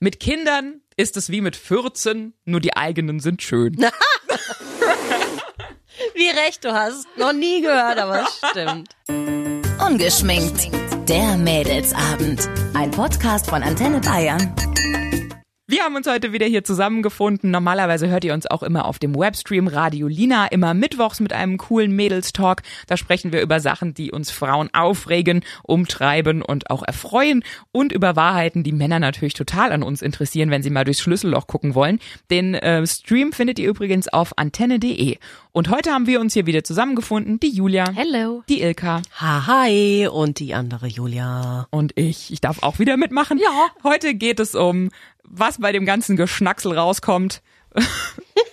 Mit Kindern ist es wie mit 14, nur die eigenen sind schön. Wie recht du hast. Noch nie gehört, aber es stimmt. Ungeschminkt. Der Mädelsabend. Ein Podcast von Antenne Bayern. Wir haben uns heute wieder hier zusammengefunden. Normalerweise hört ihr uns auch immer auf dem Webstream Radio Lina, immer mittwochs mit einem coolen Mädels-Talk. Da sprechen wir über Sachen, die uns Frauen aufregen, umtreiben und auch erfreuen und über Wahrheiten, die Männer natürlich total an uns interessieren, wenn sie mal durchs Schlüsselloch gucken wollen. Den äh, Stream findet ihr übrigens auf antenne.de. Und heute haben wir uns hier wieder zusammengefunden. Die Julia. Hello. Die Ilka. Ha, hi. Und die andere Julia. Und ich. Ich darf auch wieder mitmachen. Ja. Heute geht es um, was bei dem ganzen Geschnacksel rauskommt.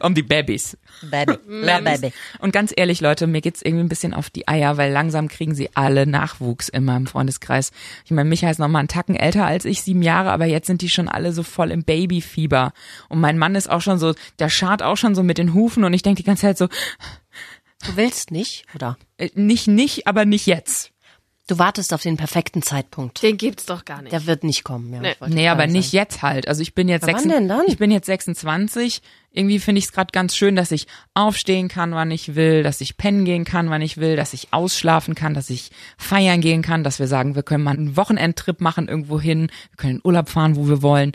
um die Babys. Baby. La Baby. Und ganz ehrlich, Leute, mir geht's irgendwie ein bisschen auf die Eier, weil langsam kriegen sie alle Nachwuchs in meinem Freundeskreis. Ich meine, Micha ist noch mal einen Tacken älter als ich, sieben Jahre, aber jetzt sind die schon alle so voll im Babyfieber. Und mein Mann ist auch schon so, der schart auch schon so mit den Hufen und ich denke die ganze Zeit so, Du willst nicht, oder? äh, nicht, nicht, aber nicht jetzt. Du wartest auf den perfekten Zeitpunkt. Den gibt's doch gar nicht. Der wird nicht kommen. Ja, Nee. Nee, aber nicht sagen. jetzt halt. Also ich bin jetzt Aber wann 26 denn dann? ich bin jetzt 26. Irgendwie finde ich es gerade ganz schön, dass ich aufstehen kann, wann ich will, dass ich pennen gehen kann, wann ich will, dass ich ausschlafen kann, dass ich feiern gehen kann, dass wir sagen, wir können mal einen Wochenendtrip machen irgendwo hin, wir können in Urlaub fahren, wo wir wollen.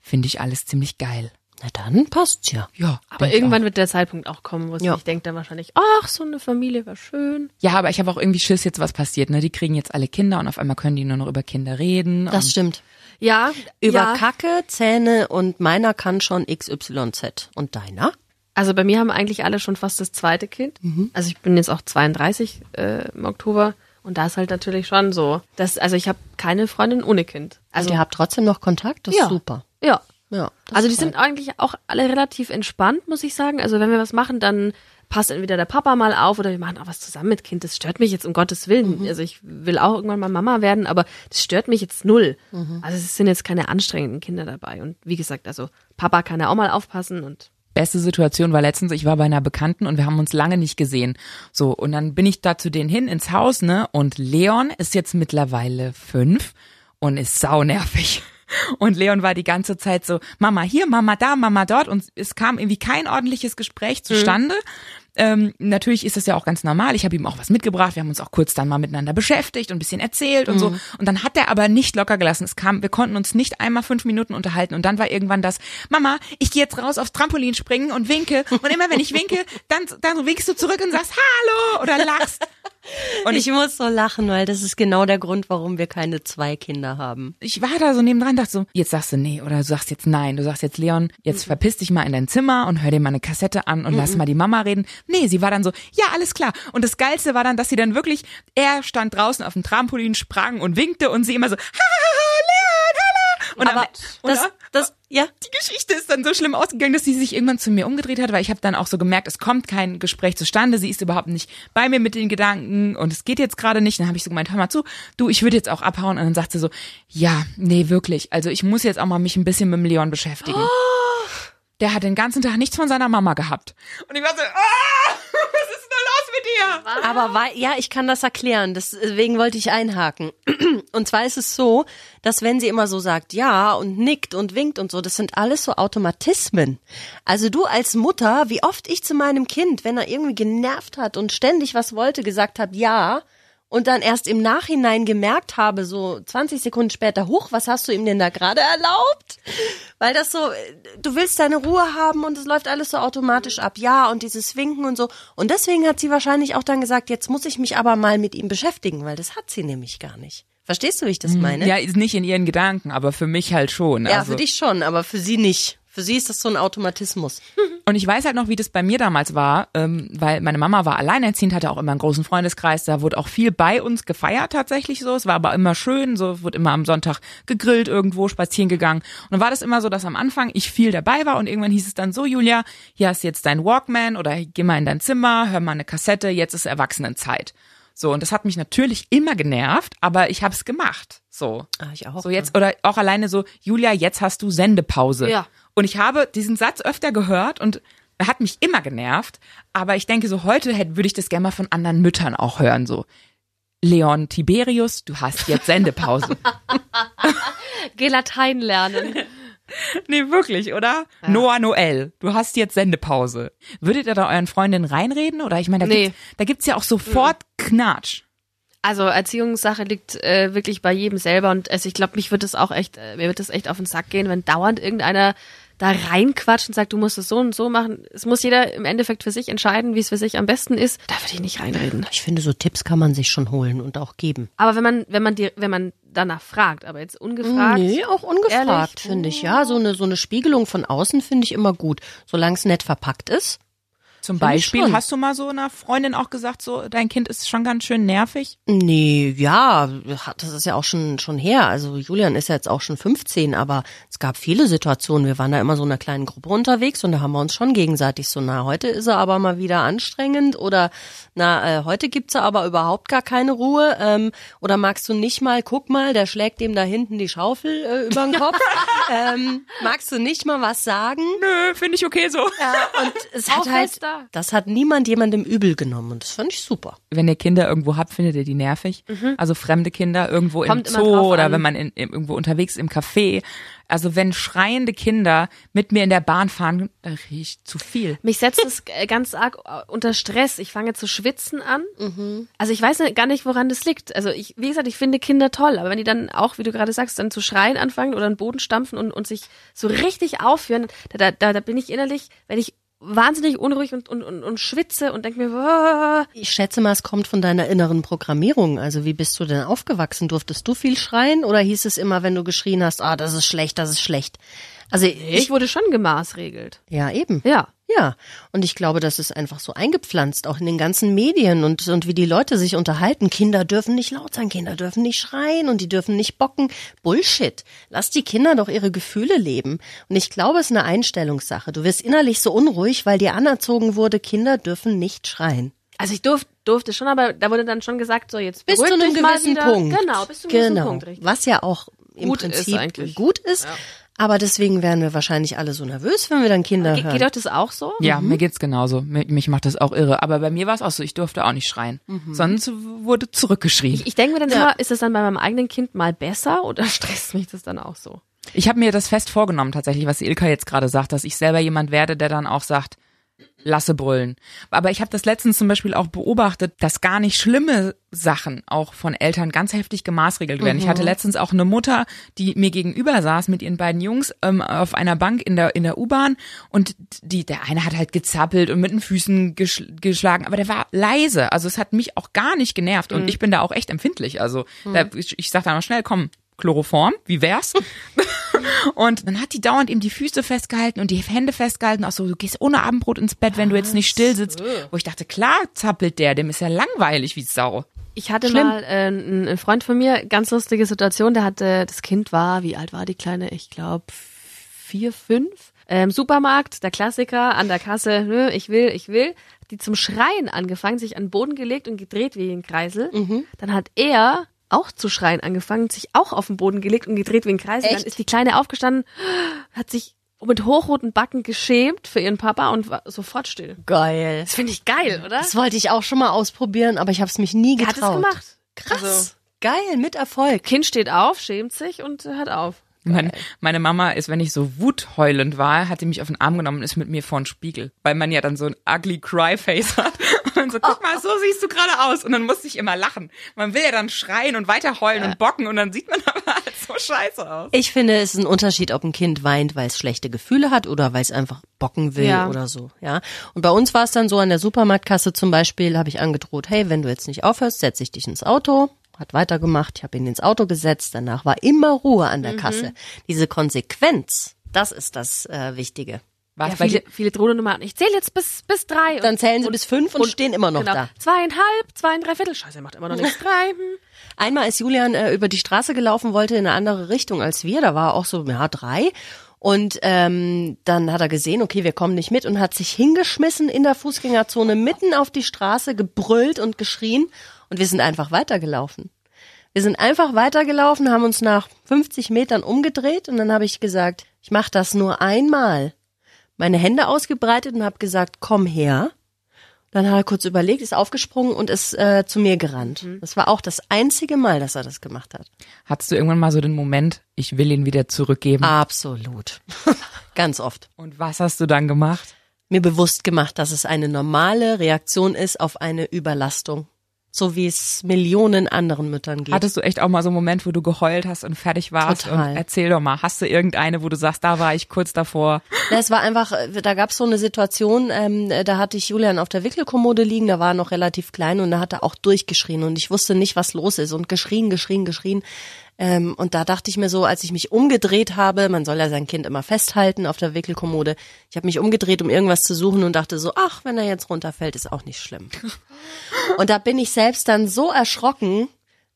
Finde ich alles ziemlich geil. Na dann passt's ja. Ja, aber irgendwann wird der Zeitpunkt auch kommen, wo Ja. ich denke dann wahrscheinlich, ach, so eine Familie wäre schön. auch. Ja, aber ich habe auch irgendwie Schiss jetzt, was passiert. Ne? Die kriegen jetzt alle Kinder und auf einmal können die nur noch über Kinder reden. Das und stimmt. Ja, Über ja. Kacke, Zähne und meiner kann schon XYZ. Und deiner? Also bei mir haben eigentlich alle schon fast das zweite Kind. Also ich bin jetzt auch 32 äh, im Oktober und da ist halt natürlich schon so, dass also ich habe keine Freundin ohne Kind. Also Also ihr habt trotzdem noch Kontakt? Das Ja. ist super. ja. Ja, Also die sind eigentlich auch alle relativ entspannt, muss ich sagen. Also wenn wir was machen, dann passt entweder der Papa mal auf oder wir machen auch was zusammen mit Kind. Das stört mich jetzt um Gottes Willen. Mhm. Also ich will auch irgendwann mal Mama werden, aber das stört mich jetzt null. Mhm. Also es sind jetzt keine anstrengenden Kinder dabei. Und wie gesagt, also Papa kann ja auch mal aufpassen und beste Situation war letztens, ich war bei einer Bekannten und wir haben uns lange nicht gesehen. So, und dann bin ich da zu denen hin ins Haus, ne? Und Leon ist jetzt mittlerweile fünf und ist saunervig. Und Leon war die ganze Zeit so, Mama hier, Mama da, Mama dort. Und es kam irgendwie kein ordentliches Gespräch zustande. Ähm, natürlich ist das ja auch ganz normal. Ich habe ihm auch was mitgebracht. Wir haben uns auch kurz dann mal miteinander beschäftigt und ein bisschen erzählt und so. Und dann hat er aber nicht locker gelassen. Es kam, wir konnten uns nicht einmal fünf Minuten unterhalten. Und dann war irgendwann das, Mama, ich gehe jetzt raus aufs Trampolin springen und winke. Und immer wenn ich winke, dann, dann winkst du zurück und sagst Hallo oder lachst. Und ich muss so lachen, weil das ist genau der Grund, warum wir keine zwei Kinder haben. ich war da so nebendran, dachte so, jetzt sagst du nee oder du sagst jetzt nein. Du sagst jetzt, Leon, jetzt verpiss dich mal in dein Zimmer und hör dir mal eine Kassette an und lass mal die Mama reden. Nee, sie war dann so, ja, alles klar. Und das Geilste war dann, dass sie dann wirklich, er stand draußen auf dem Trampolin, sprang und winkte und sie immer so, ha, ha, ha. Und Aber am- und das, das, ja. die Geschichte ist dann so schlimm ausgegangen, dass sie sich irgendwann zu mir umgedreht hat, weil ich habe dann auch so gemerkt, es kommt kein Gespräch zustande, sie ist überhaupt nicht bei mir mit den Gedanken und es geht jetzt gerade nicht. Dann habe ich so gemeint, hör mal zu, du, ich würde jetzt auch abhauen. Und dann sagt sie so, ja, nee, wirklich. Also ich muss jetzt auch mal mich ein bisschen mit dem Leon beschäftigen. Der hat den ganzen Tag nichts von seiner Mama gehabt. Und ich war so, ah, dir? Aber weil, ja, ich kann das erklären. Deswegen wollte ich einhaken. Und zwar ist es so, dass wenn sie immer so sagt, ja, und nickt und winkt und so, das sind alles so Automatismen. Also du als Mutter, wie oft ich zu meinem Kind, wenn er irgendwie genervt hat und ständig was wollte, gesagt habe, ja, und dann erst im Nachhinein gemerkt habe, so 20 Sekunden später, hoch, was hast du ihm denn da gerade erlaubt? Weil das so, du willst deine Ruhe haben und es läuft alles so automatisch ab, ja, und dieses Winken und so. Und deswegen hat sie wahrscheinlich auch dann gesagt, jetzt muss ich mich aber mal mit ihm beschäftigen, weil das hat sie nämlich gar nicht. Verstehst du, wie ich das meine? Ja, ist nicht in ihren Gedanken, aber für mich halt schon. Ja, also. für dich schon, aber für sie nicht. Für sie ist das so ein Automatismus. Und ich weiß halt noch, wie das bei mir damals war, ähm, weil meine Mama war alleinerziehend, hatte auch immer einen großen Freundeskreis, da wurde auch viel bei uns gefeiert tatsächlich so. Es war aber immer schön, so wurde immer am Sonntag gegrillt irgendwo, spazieren gegangen. Und dann war das immer so, dass am Anfang ich viel dabei war und irgendwann hieß es dann so, Julia, hier hast du jetzt dein Walkman oder geh mal in dein Zimmer, hör mal eine Kassette, jetzt ist Erwachsenenzeit. So, und das hat mich natürlich immer genervt, aber ich habe es gemacht. So. Ah, ich auch. So jetzt, oder auch alleine so, Julia, jetzt hast du Sendepause. Ja. Und ich habe diesen Satz öfter gehört und er hat mich immer genervt, aber ich denke so, heute hätte, würde ich das gerne mal von anderen Müttern auch hören, so. Leon Tiberius, du hast jetzt Sendepause. Geh Latein lernen. Nee, wirklich, oder? Noah Noel, du hast jetzt Sendepause. Würdet ihr da euren Freundinnen reinreden? Oder ich meine, da, Nee. gibt's, da gibt's ja auch sofort Knatsch. Also Erziehungssache liegt äh, wirklich bei jedem selber und also ich glaube, mich wird es auch echt, äh, mir wird es echt auf den Sack gehen, wenn dauernd irgendeiner da reinquatscht und sagt, du musst es so und so machen. Es muss jeder im Endeffekt für sich entscheiden, wie es für sich am besten ist. Da würde ich nicht reinreden. Ich finde, so Tipps kann man sich schon holen und auch geben. Aber wenn man, wenn man dir, wenn man danach fragt, aber jetzt ungefragt. Nee, auch ungefragt, finde ich. Ja, so eine, so eine Spiegelung von außen finde ich immer gut. Solange es nett verpackt ist. Zum Beispiel, hast du mal so einer Freundin auch gesagt, so, dein Kind ist schon ganz schön nervig? Nee, ja, das ist ja auch schon, schon her. Also Julian ist ja jetzt auch schon 15, aber es gab viele Situationen. Wir waren da immer so in einer kleinen Gruppe unterwegs und da haben wir uns schon gegenseitig so, na, heute ist er aber mal wieder anstrengend oder na, äh, heute gibt's aber überhaupt gar keine Ruhe. Ähm, oder magst du nicht mal, guck mal, der schlägt dem da hinten die Schaufel äh, über den Kopf. ähm, magst du nicht mal was sagen? Nö, finde ich okay so. Ja, und es hat halt, das hat niemand jemandem übel genommen und das fand ich super. Wenn ihr Kinder irgendwo habt, findet ihr die nervig? Also fremde Kinder irgendwo Kommt im Zoo oder an. wenn man in, in, irgendwo unterwegs im Café. Also wenn schreiende Kinder mit mir in der Bahn fahren, da riech ich zu viel. Mich setzt es äh, ganz arg äh, unter Stress. Ich fange zu schwitzen an. Also ich weiß nicht- gar nicht, woran das liegt. Also ich, wie gesagt, ich finde Kinder toll, aber wenn die dann auch, wie du gerade sagst, dann zu schreien anfangen oder den Boden stampfen und, und sich so richtig aufführen, da, da, da bin ich innerlich, wenn ich wahnsinnig unruhig und, und, und, und schwitze und denke mir, "Wah." Ich schätze mal, es kommt von deiner inneren Programmierung. Also wie bist du denn aufgewachsen? Durftest du viel schreien oder hieß es immer, wenn du geschrien hast, ah, das ist schlecht, das ist schlecht? Also ich, ich wurde schon gemaßregelt. ja eben. Ja. Ja, und ich glaube, das ist einfach so eingepflanzt, auch in den ganzen Medien und, und wie die Leute sich unterhalten. Kinder dürfen nicht laut sein, Kinder dürfen nicht schreien und die dürfen nicht bocken. Bullshit. Lass die Kinder doch ihre Gefühle leben. Und ich glaube, es ist eine Einstellungssache. Du wirst innerlich so unruhig, weil dir anerzogen wurde, Kinder dürfen nicht schreien. Also ich durf, durfte schon, aber da wurde dann schon gesagt, so jetzt Bis zu beruhig einem gewissen. Punkt. Genau, bis zu einem genau. gewissen Punkt, richtig. Was ja auch im Gut ist Prinzip eigentlich. gut ist. Aber deswegen wären wir wahrscheinlich alle so nervös, wenn wir dann Kinder Ge hören. geht euch das auch so? Ja, mir geht's genauso. Mich, mich macht das auch irre. Aber bei mir war es auch so, ich durfte auch nicht schreien. Sonst wurde zurückgeschrien. Ich denke mir dann immer, ist das dann bei meinem eigenen Kind mal besser oder stresst mich das dann auch so? Ich habe mir das fest vorgenommen tatsächlich, was Ilka jetzt gerade sagt, dass ich selber jemand werde, der dann auch sagt, lasse brüllen. Aber ich habe das letztens zum Beispiel auch beobachtet, dass gar nicht schlimme Sachen auch von Eltern ganz heftig gemaßregelt werden. Ich hatte letztens auch eine Mutter, die mir gegenüber saß mit ihren beiden Jungs ähm, auf einer Bank in der in der U-Bahn und die der eine hat halt gezappelt und mit den Füßen geschl geschlagen, aber der war leise. Also es hat mich auch gar nicht genervt und ich bin da auch echt empfindlich. Also da, ich, ich sag da mal schnell, komm, Chloroform, wie wär's? Und dann hat die dauernd eben die Füße festgehalten und die Hände festgehalten, auch so, du gehst ohne Abendbrot ins Bett, wenn du jetzt nicht still sitzt. Wo ich dachte, klar zappelt der, dem ist ja langweilig wie Sau. Ich hatte Schlimm. mal äh, einen Freund von mir, ganz lustige Situation, der hatte, das Kind war, wie alt war die Kleine? Ich glaube vier, fünf. Ähm, Supermarkt, der Klassiker, an der Kasse, nö, ich will, ich will. Die zum Schreien angefangen, sich an den Boden gelegt und gedreht wie ein Kreisel. Dann hat er auch zu schreien angefangen, sich auch auf den Boden gelegt und gedreht wie ein. Dann Echt? ist die Kleine aufgestanden, hat sich mit hochroten Backen geschämt für ihren Papa und war sofort still. Geil. Das finde ich geil, oder? Das wollte ich auch schon mal ausprobieren, aber ich habe es mich nie getraut. hat es gemacht. Krass. Also- Geil, mit Erfolg. Kind steht auf, schämt sich und hört auf. Meine, meine Mama ist, wenn ich so wutheulend war, hat sie mich auf den Arm genommen und ist mit mir vor den Spiegel. Weil man ja dann so ein ugly cry face hat. Und so, guck mal, so siehst du gerade aus. Und dann musste ich immer lachen. Man will ja dann schreien und weiter heulen und bocken und dann sieht man aber halt so scheiße aus. Ich finde, es ist ein Unterschied, ob ein Kind weint, weil es schlechte Gefühle hat oder weil es einfach bocken will Ja. oder so. Ja. Und bei uns war es dann so an der Supermarktkasse zum Beispiel, habe ich angedroht, hey, wenn du jetzt nicht aufhörst, setze ich dich ins Auto. Hat weitergemacht, ich habe ihn ins Auto gesetzt, danach war immer Ruhe an der Kasse. Diese Konsequenz, das ist das äh, Wichtige. Was Ja, viele, viele Nummern. Ich zähle jetzt bis, bis drei. Dann zählen sie bis fünf und, stehen immer noch genau, da. Zweieinhalb, zweieinhalb Viertel. Scheiße, er macht immer noch nichts. Drei. hm. Einmal ist Julian äh, über die Straße gelaufen, wollte in eine andere Richtung als wir. Da war auch so, ja, drei. Und ähm, dann hat er gesehen, okay, wir kommen nicht mit und hat sich hingeschmissen in der Fußgängerzone mitten auf die Straße, gebrüllt und geschrien. Und wir sind einfach weitergelaufen. Wir sind einfach weitergelaufen, haben uns nach 50 Metern umgedreht und dann habe ich gesagt, ich mache das nur einmal. Meine Hände ausgebreitet und habe gesagt, komm her. Dann hat er kurz überlegt, ist aufgesprungen und ist äh, zu mir gerannt. Das war auch das einzige Mal, dass er das gemacht hat. Hattest du irgendwann mal so den Moment, ich will ihn wieder zurückgeben? Absolut. Ganz oft. Und was hast du dann gemacht? Mir bewusst gemacht, dass es eine normale Reaktion ist auf eine Überlastung. So wie es Millionen anderen Müttern geht. Hattest du echt auch mal so einen Moment, wo du geheult hast und fertig warst? Total. Und erzähl doch mal, hast du irgendeine, wo du sagst, da war ich kurz davor? Na, es war einfach, da gab es so eine Situation, ähm, äh, da hatte ich Julian auf der Wickelkommode liegen, da war er noch relativ klein und da hat er auch durchgeschrien und ich wusste nicht, was los ist und geschrien, geschrien, geschrien. Ähm, und da dachte ich mir so, als ich mich umgedreht habe, man soll ja sein Kind immer festhalten auf der Wickelkommode, ich habe mich umgedreht, um irgendwas zu suchen und dachte so, ach, wenn er jetzt runterfällt, ist auch nicht schlimm. und da bin ich selbst dann so erschrocken,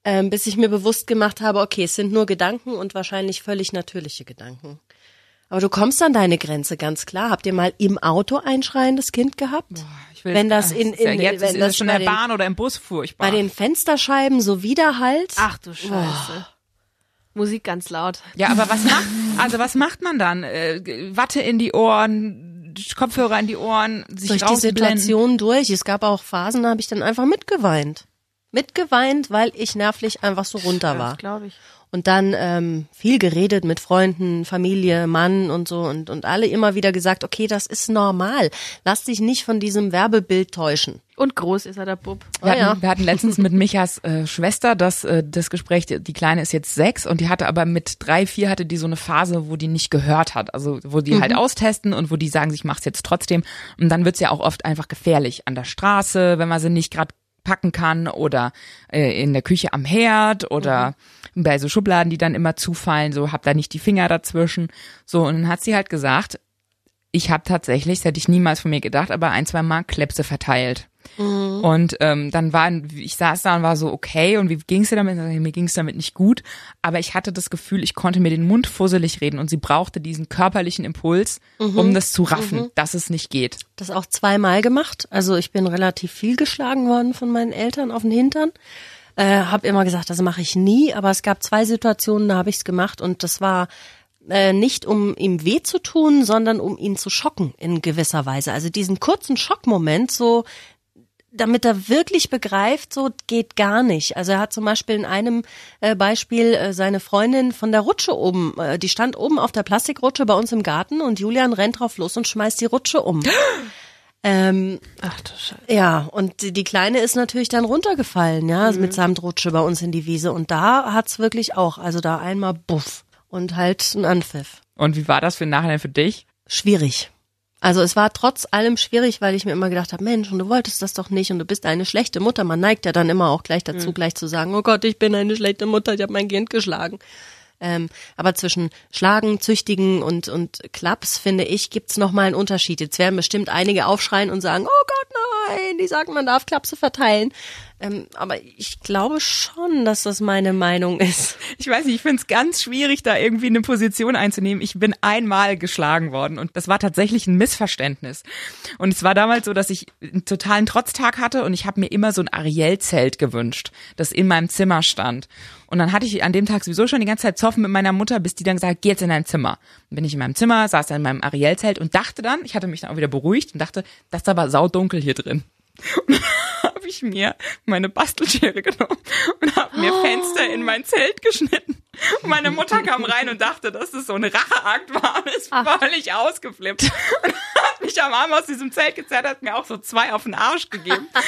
ähm, bis ich mir bewusst gemacht habe, okay, es sind nur Gedanken und wahrscheinlich völlig natürliche Gedanken. Aber du kommst an deine Grenze, ganz klar. Habt ihr mal im Auto ein schreiendes Kind gehabt? Ich will, Wenn das Ah, in- ist ja in- jetzt wenn ist das schon bei in der den- Bahn oder im Bus furchtbar. Bei den Fensterscheiben so Widerhalt. Ach du Scheiße. Musik ganz laut. ja, aber was macht, also was macht man dann? Äh, Watte in die Ohren, Kopfhörer in die Ohren, sich durch die rausblenden. Situation durch. Es gab auch Phasen, da habe ich dann einfach mitgeweint. Mitgeweint, weil ich nervlich einfach so runter war. Glaube ich. Und dann ähm, viel geredet mit Freunden, Familie, Mann und so und, und alle immer wieder gesagt, okay, das ist normal. Lass dich nicht von diesem Werbebild täuschen. Und groß ist er, der Bub. Wir, Oh ja. hatten, wir hatten letztens mit Michas äh, Schwester das, äh, das Gespräch, die, die Kleine ist jetzt sechs und die hatte aber mit drei, vier hatte die so eine Phase, wo die nicht gehört hat. Also wo die halt austesten und wo die sagen, ich mach's jetzt trotzdem. Und dann wird's ja auch oft einfach gefährlich. An der Straße, wenn man sie nicht gerade packen kann oder äh, in der Küche am Herd oder bei so Schubladen, die dann immer zufallen, so hab da nicht die Finger dazwischen. So, und dann hat sie halt gesagt, ich habe tatsächlich, das hätte ich niemals von mir gedacht, aber ein, zwei Mal Klepse verteilt. Und ähm, dann war, ich saß da und war so, okay, und wie ging's dir damit? Mir ging's damit nicht gut, aber ich hatte das Gefühl, ich konnte mir den Mund fusselig reden und sie brauchte diesen körperlichen Impuls, um das zu raffen, dass es nicht geht. Das auch zweimal gemacht. Also ich bin relativ viel geschlagen worden von meinen Eltern auf den Hintern. Äh, hab immer gesagt, das mache ich nie, aber es gab zwei Situationen, da habe ich es gemacht und das war äh, nicht um ihm weh zu tun, sondern um ihn zu schocken in gewisser Weise. Also diesen kurzen Schockmoment, so damit er wirklich begreift, so geht gar nicht. Also er hat zum Beispiel in einem äh, Beispiel äh, seine Freundin von der Rutsche oben, äh, die stand oben auf der Plastikrutsche bei uns im Garten und Julian rennt drauf los und schmeißt die Rutsche um. ähm, Ach du Scheiße. ja, und die die Kleine ist natürlich dann runtergefallen, ja, mit Samtrutsche bei uns in die Wiese. Und da hat's wirklich auch, also da einmal buff und halt ein Anpfiff. Und wie war das für den Nachhinein für dich? Schwierig. Also es war trotz allem schwierig, weil ich mir immer gedacht habe, Mensch, und du wolltest das doch nicht und du bist eine schlechte Mutter. Man neigt ja dann immer auch gleich dazu, gleich zu sagen, oh Gott, ich bin eine schlechte Mutter, ich habe mein Kind geschlagen. Ähm, aber zwischen Schlagen, Züchtigen und, und Klaps, finde ich, gibt's noch mal einen Unterschied. Jetzt werden bestimmt einige aufschreien und sagen, oh Gott, nein, die sagen, man darf Klapse verteilen. Ähm, aber ich glaube schon, dass das meine Meinung ist. Ich weiß nicht, ich finde es ganz schwierig, da irgendwie eine Position einzunehmen. Ich bin einmal geschlagen worden und das war tatsächlich ein Missverständnis. Und es war damals so, dass ich einen totalen Trotztag hatte und ich habe mir immer so ein Ariel-Zelt gewünscht, das in meinem Zimmer stand. Und dann hatte ich an dem Tag sowieso schon die ganze Zeit Zoffen mit meiner Mutter, bis die dann gesagt, geh jetzt in dein Zimmer. Dann bin ich in meinem Zimmer, saß dann in meinem Ariel-Zelt und dachte dann, ich hatte mich dann auch wieder beruhigt und dachte, das ist aber saudunkel hier drin. Und dann habe ich mir meine Bastelschere genommen und habe mir Fenster in mein Zelt geschnitten. Und meine Mutter kam rein und dachte, dass das so ein Racheakt war und ist völlig ausgeflippt. Und hat mich am Arm aus diesem Zelt gezerrt, hat mir auch so zwei auf den Arsch gegeben.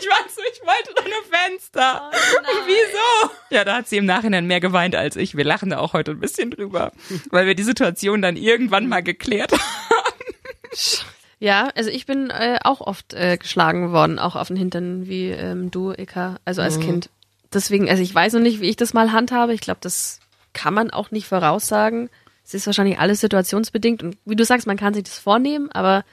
Ich weiß so, ich wollte doch nur Fenster. und wieso? Ja, da hat sie im Nachhinein mehr geweint als ich. Wir lachen da auch heute ein bisschen drüber, weil wir die Situation dann irgendwann mal geklärt haben. Ja, also ich bin äh, auch oft äh, geschlagen worden, auch auf den Hintern wie ähm, du, Eka, also als Kind. Deswegen, also ich weiß noch nicht, wie ich das mal handhabe. Ich glaube, das kann man auch nicht voraussagen. Es ist wahrscheinlich alles situationsbedingt und wie du sagst, man kann sich das vornehmen, aber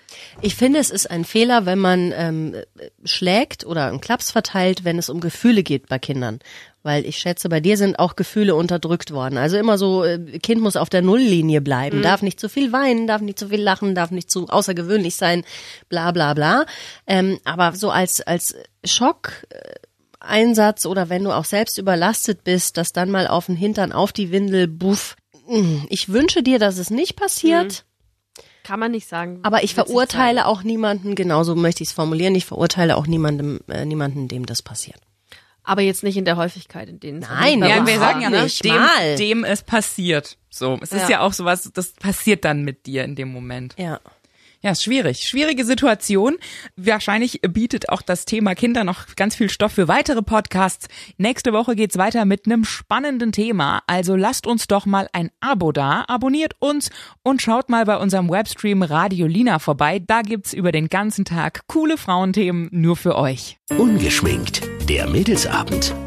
Ich finde, es ist ein Fehler, wenn man ähm, schlägt oder einen Klaps verteilt, wenn es um Gefühle geht bei Kindern. Weil ich schätze, bei dir sind auch Gefühle unterdrückt worden. Also immer so, äh, Kind muss auf der Nulllinie bleiben, darf nicht zu viel weinen, darf nicht zu viel lachen, darf nicht zu außergewöhnlich sein, bla bla bla. Ähm, aber so als, als Schock. Äh, Einsatz oder wenn du auch selbst überlastet bist, dass dann mal auf den Hintern, auf die Windel, buff. Mm, Ich wünsche dir, dass es nicht passiert. kann man nicht sagen. Aber ich verurteile auch niemanden, genauso möchte ich es formulieren, ich verurteile auch niemandem, äh, niemanden, dem das passiert. Aber jetzt nicht in der Häufigkeit, in denen es Nein, Ja, wir sagen ja nicht. dem, mal. dem es passiert. So, es ist Ja. ja auch sowas, das passiert dann mit dir in dem Moment. Ja. Ja, ist schwierig. Schwierige Situation. Wahrscheinlich bietet auch das Thema Kinder noch ganz viel Stoff für weitere Podcasts. Nächste Woche geht's weiter mit einem spannenden Thema. Also lasst uns doch mal ein Abo da, abonniert uns und schaut mal bei unserem Webstream Radio Lina vorbei. Da gibt's über den ganzen Tag coole Frauenthemen nur für euch. Ungeschminkt. Der Mädelsabend.